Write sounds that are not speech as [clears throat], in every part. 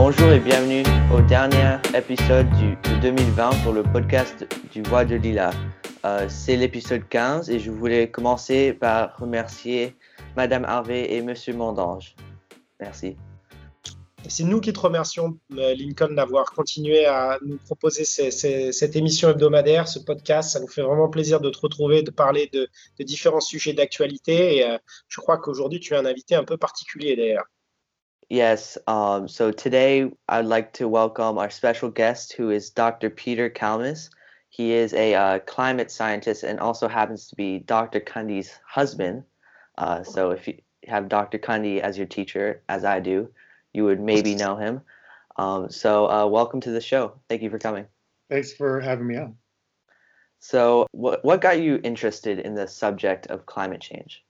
Bonjour et bienvenue au dernier épisode du, de 2020 pour le podcast du Voix de Lila. Euh, c'est l'épisode 15 et je voulais commencer par remercier Madame Harvey et Monsieur Mondange. Merci. C'est nous qui te remercions, euh, Lincoln, d'avoir continué à nous proposer cette émission hebdomadaire, ce podcast. Ça nous fait vraiment plaisir de te retrouver, de parler de, de différents sujets d'actualité. Et euh, je crois qu'aujourd'hui, tu es un invité un peu particulier d'ailleurs. Yes, um, so today I'd like to welcome our special guest who is Dr. Peter Kalmus. He is a uh, climate scientist and also happens to be Dr. Kunde's husband. Uh, so if you have Dr. Kunde as your teacher, as I do, you would maybe know him. Um, so uh, welcome to the show. Thank you for coming. Thanks for having me on. So what, what got you interested in the subject of climate change?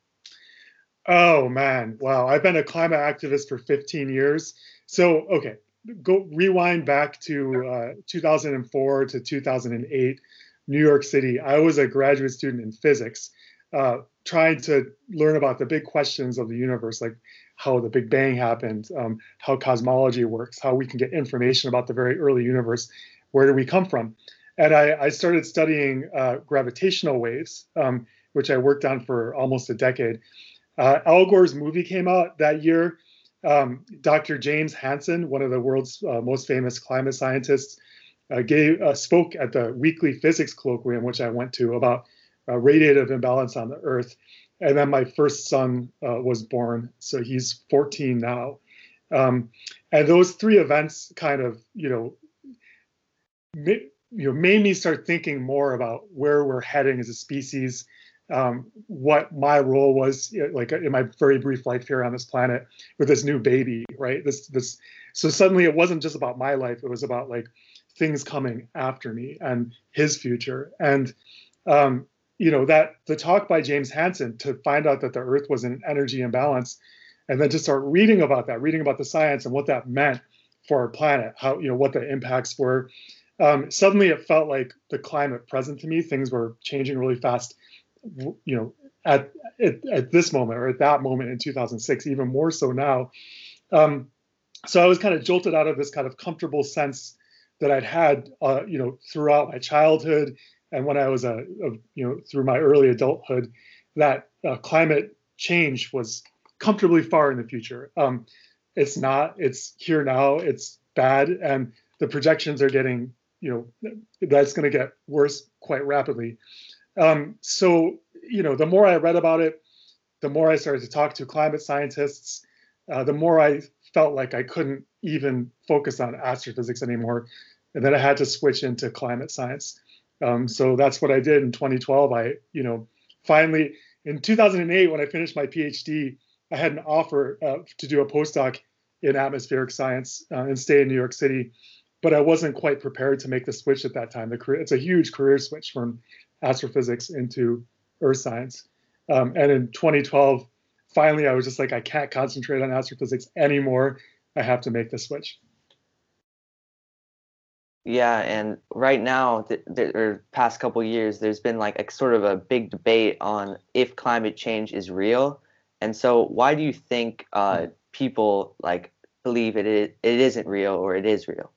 Oh man, wow! I've been a climate activist for 15 years. So okay, go rewind back to uh, 2004 to 2008, New York City. I was a graduate student in physics, uh, trying to learn about the big questions of the universe, like how the Big Bang happened, um, how cosmology works, how we can get information about the very early universe, where do we come from, and I, I started studying uh, gravitational waves, um, which I worked on for almost a decade. Uh, Al Gore's movie came out that year. Um, Dr. James Hansen, one of the world's uh, most famous climate scientists, uh, gave uh, spoke at the weekly physics colloquium, which I went to, about uh, radiative imbalance on the Earth. And then my first son uh, was born, so he's 14 now. Um, and those three events kind of, you know, ma- you know, made me start thinking more about where we're heading as a species um, what my role was like in my very brief life here on this planet with this new baby right? This this so suddenly it wasn't just about my life. It was about like things coming after me and his future. And um, you know that the talk by james hansen to find out that the earth was in energy imbalance and then to start reading about that reading about the science and what that meant for our planet how you know what the impacts were um, suddenly it felt like the climate present to me things were changing really fast you know at, at, at this moment or at that moment in 2006 even more so now. Um, so i was kind of jolted out of this kind of comfortable sense that i'd had uh, you know throughout my childhood and when i was a, a you know through my early adulthood that uh, climate change was comfortably far in the future. Um, it's not it's here now it's bad and the projections are getting you know that's going to get worse quite rapidly um, so, you know, the more I read about it, the more I started to talk to climate scientists, uh, the more I felt like I couldn't even focus on astrophysics anymore. And then I had to switch into climate science. Um, so that's what I did in 2012. I, you know, finally in 2008, when I finished my PhD, I had an offer uh, to do a postdoc in atmospheric science uh, and stay in New York City. But I wasn't quite prepared to make the switch at that time. The career, it's a huge career switch from astrophysics into earth science. Um, and in 2012, finally, I was just like, I can't concentrate on astrophysics anymore. I have to make the switch. Yeah, and right now, th- the or past couple years, there's been like a sort of a big debate on if climate change is real. And so, why do you think uh, people like believe it is, it isn't real or it is real?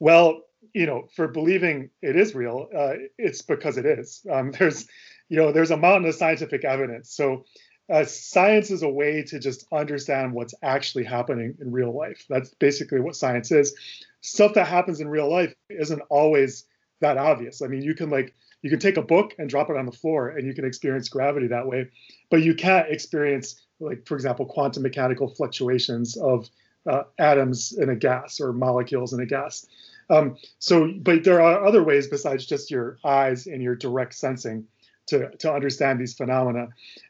Well, you know, for believing it is real, uh, it's because it is. Um, [laughs] there's, you know, there's a mountain of scientific evidence. So, uh, science is a way to just understand what's actually happening in real life. That's basically what science is. Stuff that happens in real life isn't always that obvious. I mean, you can like you can take a book and drop it on the floor, and you can experience gravity that way, but you can't experience like, for example, quantum mechanical fluctuations of uh, atoms in a gas or molecules in a gas. Um, so, but there are other ways besides just your eyes and your direct sensing to, to understand these phenomena.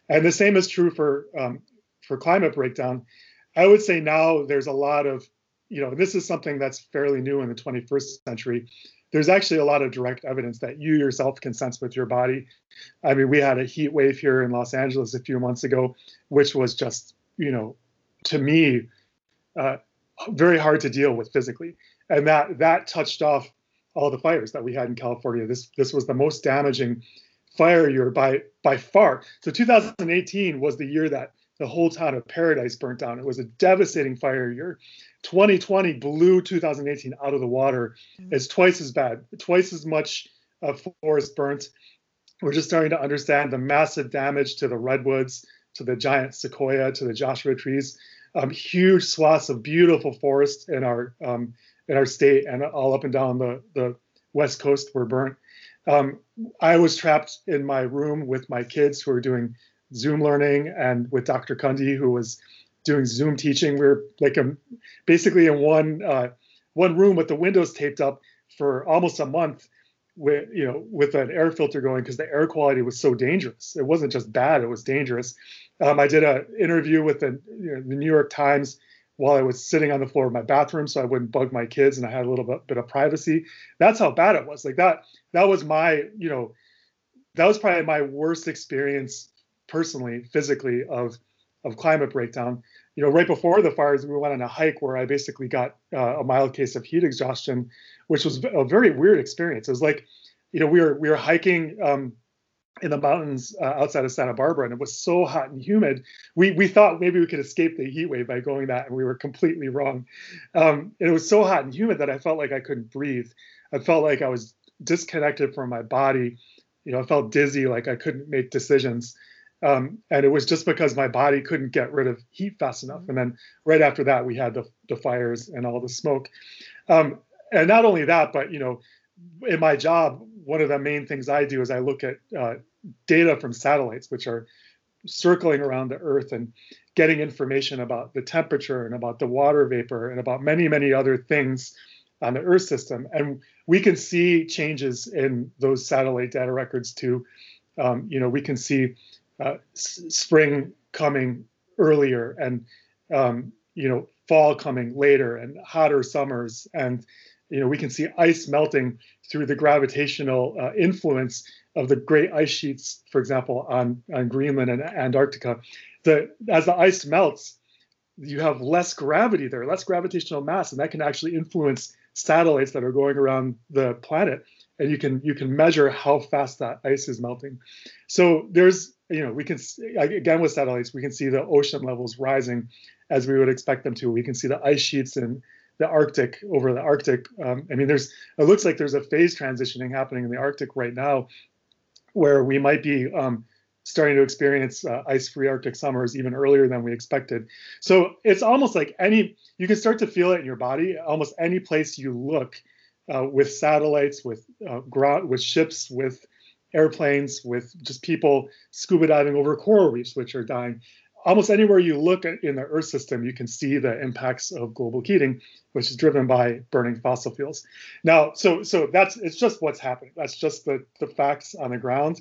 And the same is true for um, for climate breakdown. I would say now there's a lot of, you know, this is something that's fairly new in the 21st century. There's actually a lot of direct evidence that you yourself can sense with your body. I mean, we had a heat wave here in Los Angeles a few months ago, which was just, you know, to me, uh, very hard to deal with physically and that that touched off all the fires that we had in California. This this was the most damaging fire year by by far. So 2018 was the year that the whole town of Paradise burnt down. It was a devastating fire year. 2020 blew 2018 out of the water. Mm-hmm. It's twice as bad, twice as much uh, forest burnt. We're just starting to understand the massive damage to the redwoods, to the giant sequoia, to the Joshua trees. Um, huge swaths of beautiful forest in our um, in our state and all up and down the the west coast were burnt. Um, I was trapped in my room with my kids who were doing Zoom learning and with Dr. Kunde who was doing Zoom teaching. We were like um, basically in one uh, one room with the windows taped up for almost a month with you know with an air filter going because the air quality was so dangerous. It wasn't just bad; it was dangerous. Um, I did an interview with the, you know, the New York Times while I was sitting on the floor of my bathroom, so I wouldn't bug my kids, and I had a little bit, bit of privacy. That's how bad it was. Like that. That was my you know that was probably my worst experience personally, physically of of climate breakdown. You know, right before the fires, we went on a hike where I basically got uh, a mild case of heat exhaustion, which was a very weird experience. It was like, you know, we were we were hiking um, in the mountains uh, outside of Santa Barbara, and it was so hot and humid. We we thought maybe we could escape the heat wave by going that, and we were completely wrong. Um, it was so hot and humid that I felt like I couldn't breathe. I felt like I was disconnected from my body. You know, I felt dizzy, like I couldn't make decisions. Um, and it was just because my body couldn't get rid of heat fast enough. And then right after that, we had the, the fires and all the smoke. Um, and not only that, but you know, in my job, one of the main things I do is I look at uh, data from satellites, which are circling around the Earth and getting information about the temperature and about the water vapor and about many, many other things on the Earth system. And we can see changes in those satellite data records too. Um, you know, we can see uh, spring coming earlier and um, you know fall coming later and hotter summers and you know we can see ice melting through the gravitational uh, influence of the great ice sheets for example on on greenland and antarctica. The as the ice melts you have less gravity there less gravitational mass and that can actually influence satellites that are going around the planet. And you can you can measure how fast that ice is melting. So there's you know, we can again with satellites, we can see the ocean levels rising as we would expect them to. We can see the ice sheets in the Arctic over the Arctic. Um, I mean, there's it looks like there's a phase transitioning happening in the Arctic right now, where we might be um, starting to experience uh, ice-free Arctic summers even earlier than we expected. So it's almost like any you can start to feel it in your body. Almost any place you look, uh, with satellites, with uh, with ships, with airplanes, with just people scuba diving over coral reefs, which are dying. Almost anywhere you look in the Earth system, you can see the impacts of global heating, which is driven by burning fossil fuels. Now, so so that's it's just what's happening. That's just the the facts on the ground.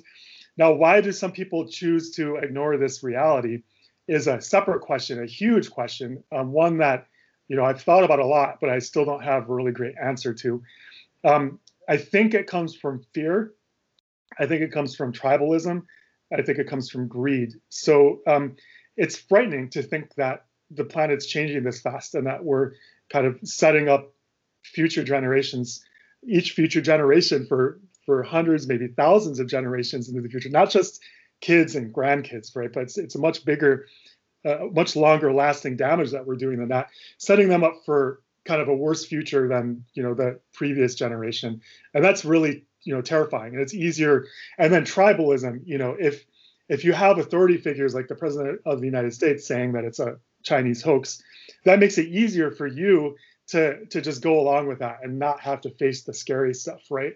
Now, why do some people choose to ignore this reality? Is a separate question, a huge question, um, one that you know I've thought about a lot, but I still don't have a really great answer to. Um, I think it comes from fear I think it comes from tribalism. I think it comes from greed. So um, it's frightening to think that the planet's changing this fast and that we're kind of setting up future generations, each future generation for for hundreds, maybe thousands of generations into the future, not just kids and grandkids, right? But it's, it's a much bigger, uh, much longer lasting damage that we're doing than that, setting them up for kind of a worse future than you know the previous generation, and that's really you know terrifying and it's easier and then tribalism you know if if you have authority figures like the president of the united states saying that it's a chinese hoax that makes it easier for you to to just go along with that and not have to face the scary stuff right?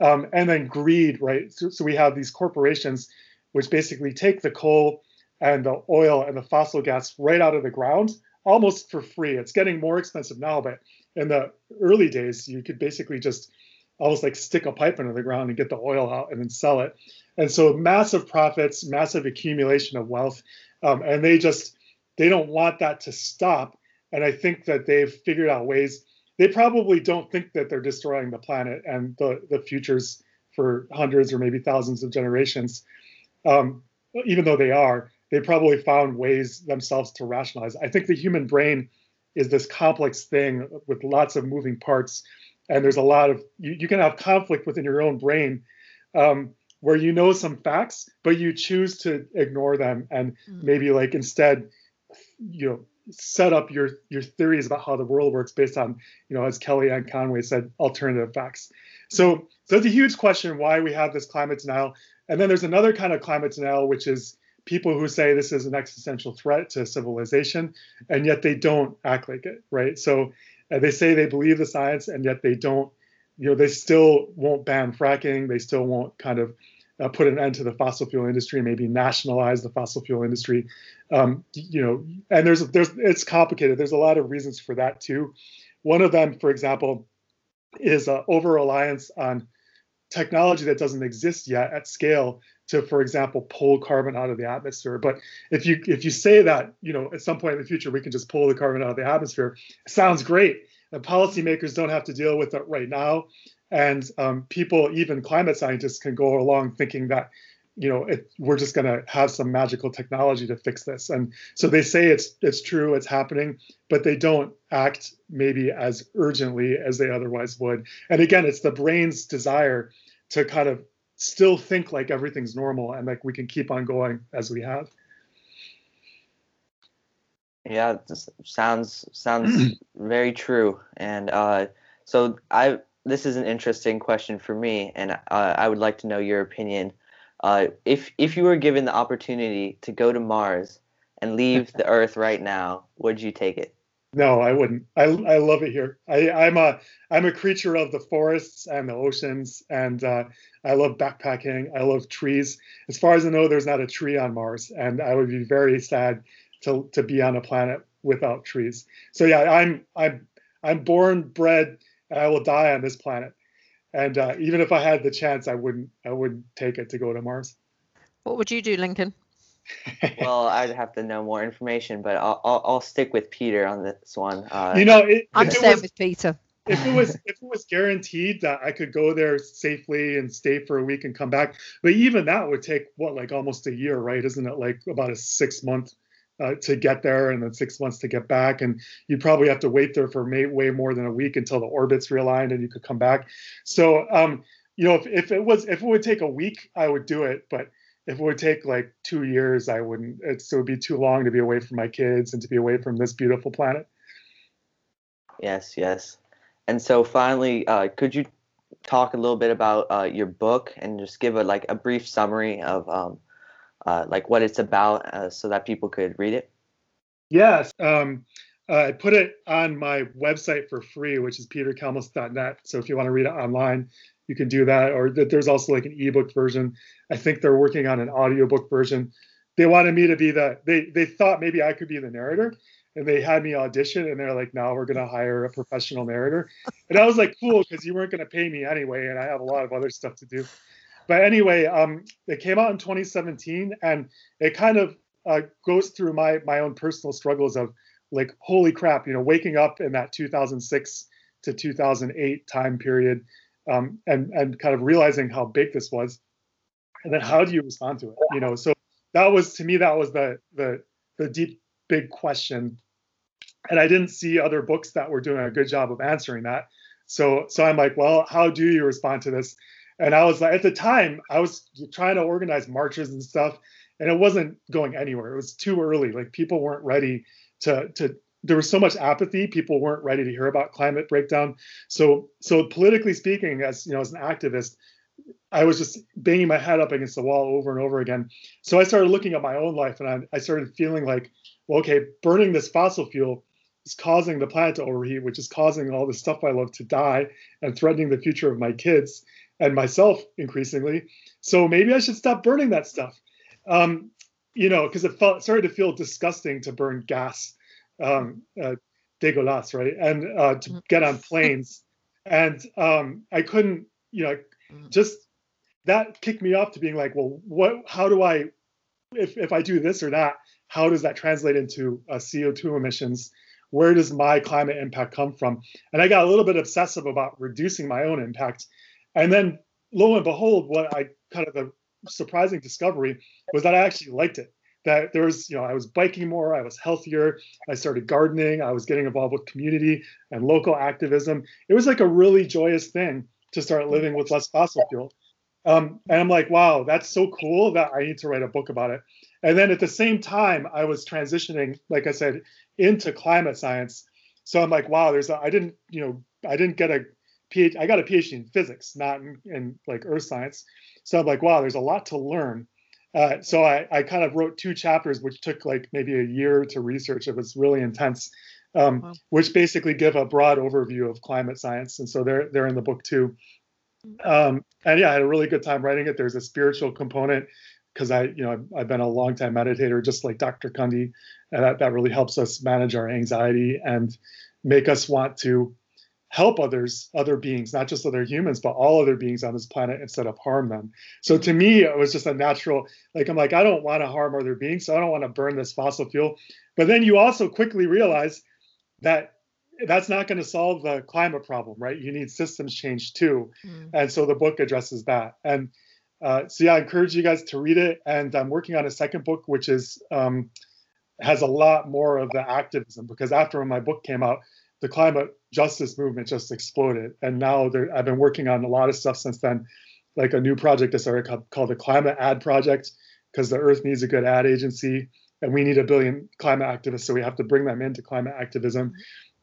Um, and then greed right? So, so we have these corporations which basically take the coal and the oil and the fossil gas right out of the ground almost for free. It's getting more expensive now but in the early days you could basically just almost like stick a pipe into the ground and get the oil out and then sell it. And so massive profits, massive accumulation of wealth, um, and they just they don't want that to stop. And I think that they've figured out ways. They probably don't think that they're destroying the planet and the the futures for hundreds or maybe thousands of generations. Um, even though they are, they probably found ways themselves to rationalize. I think the human brain is this complex thing with lots of moving parts and there's a lot of you, you can have conflict within your own brain um, where you know some facts but you choose to ignore them and mm-hmm. maybe like instead you know set up your your theories about how the world works based on you know as Kellyanne Conway said alternative facts. So so it's a huge question why we have this climate denial. And then there's another kind of climate denial which is people who say this is an existential threat to civilization and yet they don't act like it right so uh, they say they believe the science and yet they don't you know they still won't ban fracking they still won't kind of uh, put an end to the fossil fuel industry, maybe nationalize the fossil fuel industry. Um, you know, and there's there's it's complicated. There's a lot of reasons for that too. One of them, for example, is uh, over reliance on technology that doesn't exist yet at scale to, for example, pull carbon out of the atmosphere. But if you if you say that, you know, at some point in the future we can just pull the carbon out of the atmosphere, sounds great. And policymakers don't have to deal with it right now and um, people, even climate scientists, can go along thinking that you know it, we're just going to have some magical technology to fix this and so they say it's it's true it's happening but they don't act maybe as urgently as they otherwise would and again it's the brain's desire to kind of still think like everything's normal and like we can keep on going as we have yeah sounds sounds [clears throat] very true and uh so i this is an interesting question for me, and uh, I would like to know your opinion. Uh, if if you were given the opportunity to go to Mars and leave the [laughs] Earth right now, would you take it? No, I wouldn't. I, I love it here. I, I'm a I'm a creature of the forests and the oceans, and uh, I love backpacking. I love trees. As far as I know, there's not a tree on Mars, and I would be very sad to to be on a planet without trees. So yeah, I'm I'm I'm born, bred, and I will die on this planet. And uh, even if I had the chance, I wouldn't I wouldn't take it to go to Mars. What would you do, Lincoln? Well, [laughs] I'd have to know more information, but I'll I'll, I'll stick with Peter on this one. Uh, you know, it, I'm staying with Peter. if it was [laughs] if it was guaranteed that I could go there safely and stay for a week and come back, but even that would take what like almost a year, right? Isn't it like about a six month uh, to get there and then six months to get back. And you'd probably have to wait there for may, way more than a week until the orbits realigned and you could come back. So, um, you know, if, if it was, if it would take a week, I would do it. But if it would take like two years, I wouldn't, it's, it would be too long to be away from my kids and to be away from this beautiful planet. Yes, yes. And so finally, uh, could you talk a little bit about uh, your book and just give a like a brief summary of um, uh, like what it's about uh, so that people could read it? Yes. Um, uh, I put it on my website for free, which is peterkalmus.net. So if you want to read it online, you can do that. Or that there's also like an ebook version. I think they're working on an audiobook version. They wanted me to be the, they, they thought maybe I could be the narrator. And they had me audition and they're like, now we're going to hire a professional narrator. And I was like, cool, because you weren't going to pay me anyway. And I have a lot of other stuff to do but anyway, um, it came out in 2017, and it kind of uh, goes through my my own personal struggles of like, holy crap, you know, waking up in that 2006 to 2008 time period, um, and and kind of realizing how big this was, and then how do you respond to it? You know, so that was to me that was the the the deep big question, and I didn't see other books that were doing a good job of answering that. So so I'm like, well, how do you respond to this? And I was like, at the time, I was trying to organize marches and stuff, and it wasn't going anywhere. It was too early. Like people weren't ready to to. There was so much apathy. People weren't ready to hear about climate breakdown. So so politically speaking, as you know, as an activist, I was just banging my head up against the wall over and over again. So I started looking at my own life, and I, I started feeling like, well, okay, burning this fossil fuel is causing the planet to overheat, which is causing all the stuff I love to die and threatening the future of my kids and myself increasingly. So maybe I should stop burning that stuff. Um, you know, because it felt started to feel disgusting to burn gas, um, uh, dégueulasse, right? And uh, to mm-hmm. get on planes, and um, I couldn't, you know, mm-hmm. just that kicked me off to being like, well, what? How do I, if if I do this or that, how does that translate into uh, CO2 emissions? Where does my climate impact come from? And I got a little bit obsessive about reducing my own impact and then lo and behold, what I kind of the surprising discovery was that I actually liked it. That there was, you know, I was biking more, I was healthier, I started gardening, I was getting involved with community and local activism. It was like a really joyous thing to start living with less fossil fuel. Um, and I'm like, wow, that's so cool that I need to write a book about it. And then at the same time, I was transitioning, like I said, into climate science. So I'm like, wow, there's I didn't, you know, I didn't get a PhD, I got a PhD in physics, not in, in like earth science. So I'm like, wow, there's a lot to learn. Uh, so I, I kind of wrote two chapters, which took like maybe a year to research. It was really intense, um, wow. which basically give a broad overview of climate science. And so they're they're in the book too. Um, and yeah, I had a really good time writing it. There's a spiritual component because I, you know, I've, I've, been a long time meditator, just like Dr. Kunde, and that, that really helps us manage our anxiety and make us want to help others, other beings, not just other humans, but all other beings on this planet instead of harm them. So to me, it was just a natural, like, I'm like, I don't want to harm other beings, so I don't want to burn this fossil fuel. But then you also quickly realize that that's not going to solve the climate problem, right? You need systems change too. Mm. And so the book addresses that. And uh, so yeah, I encourage you guys to read it. And I'm working on a second book, which is um, has a lot more of the activism because after my book came out, the climate justice movement just exploded. And now I've been working on a lot of stuff since then, like a new project that started called, called the Climate Ad Project, because the Earth needs a good ad agency, and we need a billion climate activists, so we have to bring them into climate activism.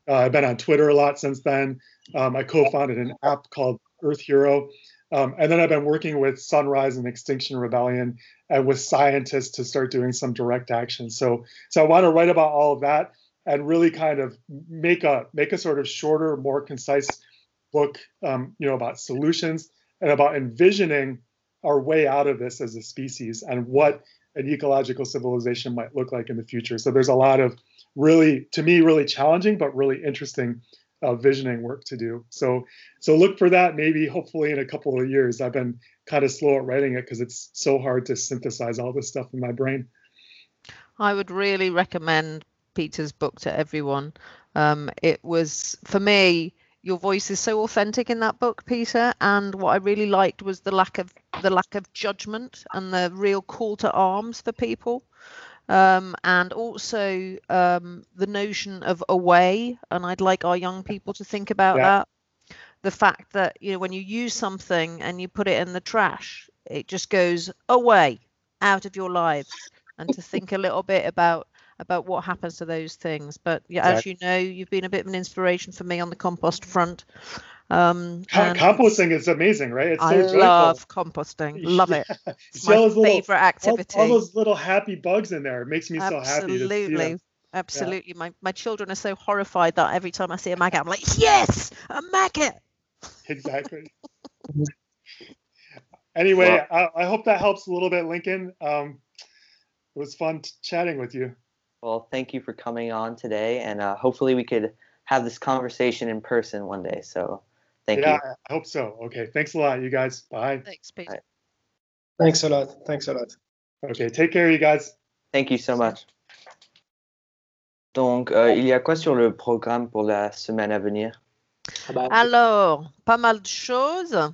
Uh, I've been on Twitter a lot since then. Um, I co-founded an app called Earth Hero, um, and then I've been working with Sunrise and Extinction Rebellion and with scientists to start doing some direct action. So, so I want to write about all of that and really kind of make a make a sort of shorter, more concise book, um, you know, about solutions and about envisioning our way out of this as a species and what an ecological civilization might look like in the future. So there's a lot of really, to me, really challenging but really interesting uh, visioning work to do. So so look for that maybe hopefully in a couple of years. I've been kind of slow at writing it because it's so hard to synthesize all this stuff in my brain. I would really recommend Peter's book to everyone. Um, it was for me. Your voice is so authentic in that book, Peter, and what I really liked was the lack of the lack of judgment and the real call to arms for people um, and also um, the notion of away. And I'd like our young people to think about yeah. that. The fact that you know when you use something and you put it in the trash, it just goes away out of your lives, and to think a little bit about about what happens to those things. But yeah, exactly. as you know, you've been a bit of an inspiration for me on the compost front. Um, composting is amazing, right? It's so I joyful. love composting. Love it. [laughs] It's my favorite activity. All, all, those little happy bugs in there. It makes me Absolutely. so happy. Absolutely. Absolutely. Yeah. My my children are so horrified that every time I see a maggot, I'm like, yes, a maggot. Exactly. [laughs] anyway, well, I, I, hope that helps a little bit, Lincoln. Um, it was fun chatting with you. Well, thank you for coming on today, and uh, hopefully we could have this conversation in person one day. So Thank yeah, you. Yeah, I hope so. Okay. Thanks a lot, you guys. Bye. Thanks, Peter. Bye. Thanks a lot. Thanks a lot. Okay. Take care, you guys. Thank you so much. Donc, euh, il y a quoi sur le programme pour la semaine à venir? Alors, pas mal de choses.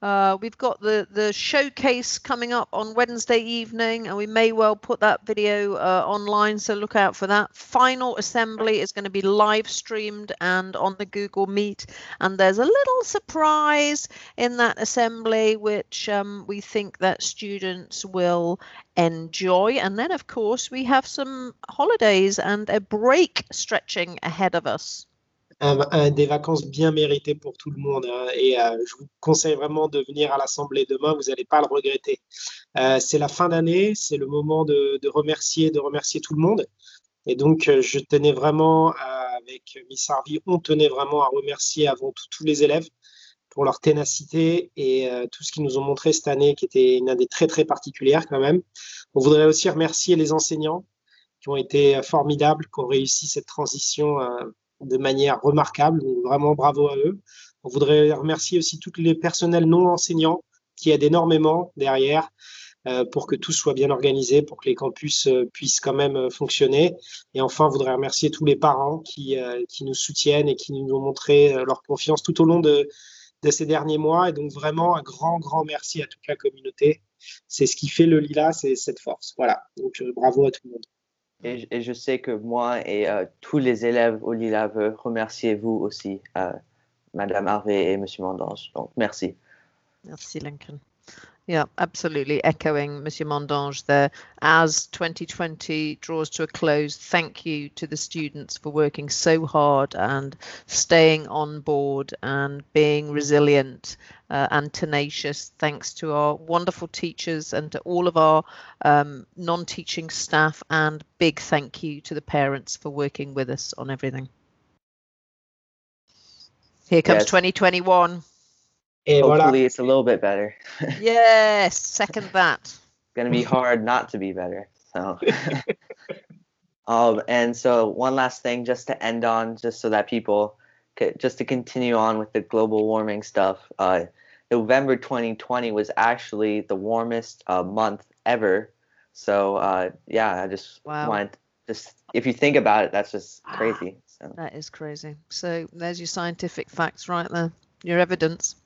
Uh, we've got the, the showcase coming up on Wednesday evening, and we may well put that video uh, online, so look out for that. Final assembly is going to be live streamed and on the Google Meet, and there's a little surprise in that assembly, which um, we think that students will enjoy. And then, of course, we have some holidays and a break stretching ahead of us. Un, des vacances bien méritées pour tout le monde. Hein. et euh, je vous conseille vraiment de venir à l'Assemblée demain, vous n'allez pas le regretter. Euh, c'est la fin d'année, c'est le moment de, remercier, de remercier tout le monde. Et donc, euh, je tenais vraiment, avec Miss Harvey, on tenait vraiment à remercier avant tout tous les élèves pour leur ténacité et tout ce qu'ils nous ont montré cette année, qui était une année très, très particulière quand même. On voudrait aussi remercier les enseignants qui ont été formidables, qui ont réussi cette transition de manière remarquable. vraiment bravo à eux. On voudrait remercier aussi tous les personnels non enseignants qui aident énormément derrière euh, pour que tout soit bien organisé, pour que les campus euh, puissent quand même euh, fonctionner. Et enfin, on voudrait remercier tous les parents qui, qui nous soutiennent et qui nous ont montré leur confiance tout au long de, de ces derniers mois. Et donc vraiment un grand, grand merci à toute la communauté. C'est ce qui fait le Lila, c'est cette force. Voilà. Donc bravo à tout le monde. Et, je sais que moi et euh, tous les élèves au Lila veulent remercier vous aussi, euh, Madame Harvey et Monsieur Mandange. Donc, merci. Merci, Lincoln. Yeah, absolutely. Echoing Monsieur Mondange there. As 2020 draws to a close, thank you to the students for working so hard and staying on board and being resilient uh, and tenacious. Thanks to our wonderful teachers and to all of our um, non teaching staff. And big thank you to the parents for working with us on everything. Here comes Yes. 2021. Et. Hopefully, it's a little bit better. [laughs] Yes, second that. gonna be hard not to be better. So, [laughs] um, and so one last thing, just to end on, just so that people, could, just to continue on with the global warming stuff. Uh, November 2020 was actually the warmest uh, month ever. So uh, yeah, I just Wow. wanted just if you think about it, that's just crazy. So That is crazy. So there's your scientific facts right there, your evidence.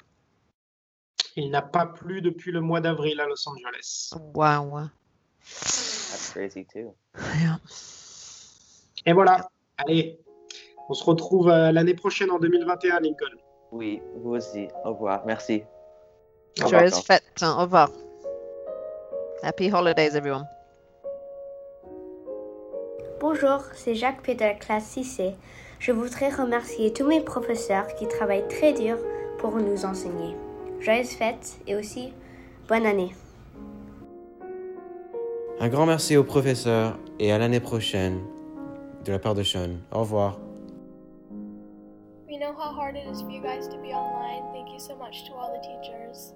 Il n'a pas plu depuis le mois d'avril à Los Angeles. Wow. that's crazy too. Yeah. Et voilà. Allez, on se retrouve euh, l'année prochaine en 2021, Lincoln. Oui, vous aussi. Au revoir. Merci. Au revoir. Joyeuse fête. Au revoir. Happy holidays, everyone. Bonjour, c'est Jacques P de la classe 6C. Je voudrais remercier tous mes professeurs qui travaillent très dur pour nous enseigner. Joyeuses fêtes et aussi bonne année. Un grand merci aux professeurs et à l'année prochaine de la part de Sean. Au revoir. We know how hard it is for you guys to be online. Thank you so much to all the teachers.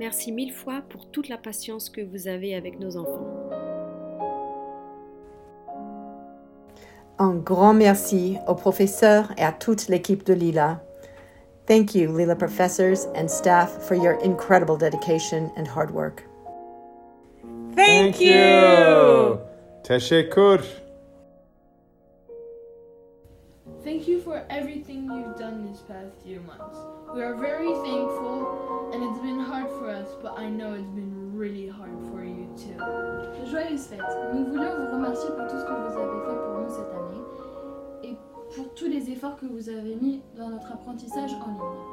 Merci mille fois pour toute la patience que vous avez avec nos enfants. Un grand merci aux professeurs et à toute l'équipe de Lila. Thank you, Lila professors and staff, for your incredible dedication and hard work. Thank you. Teşekkür. Thank you for everything you've done this past few months. We are very thankful, and it's been hard for us, but I know it's been really hard for you too. Joyeuses fêtes. Nous voulions vous remercier pour tout ce que vous avez pour tous les efforts que vous avez mis dans notre apprentissage en ligne.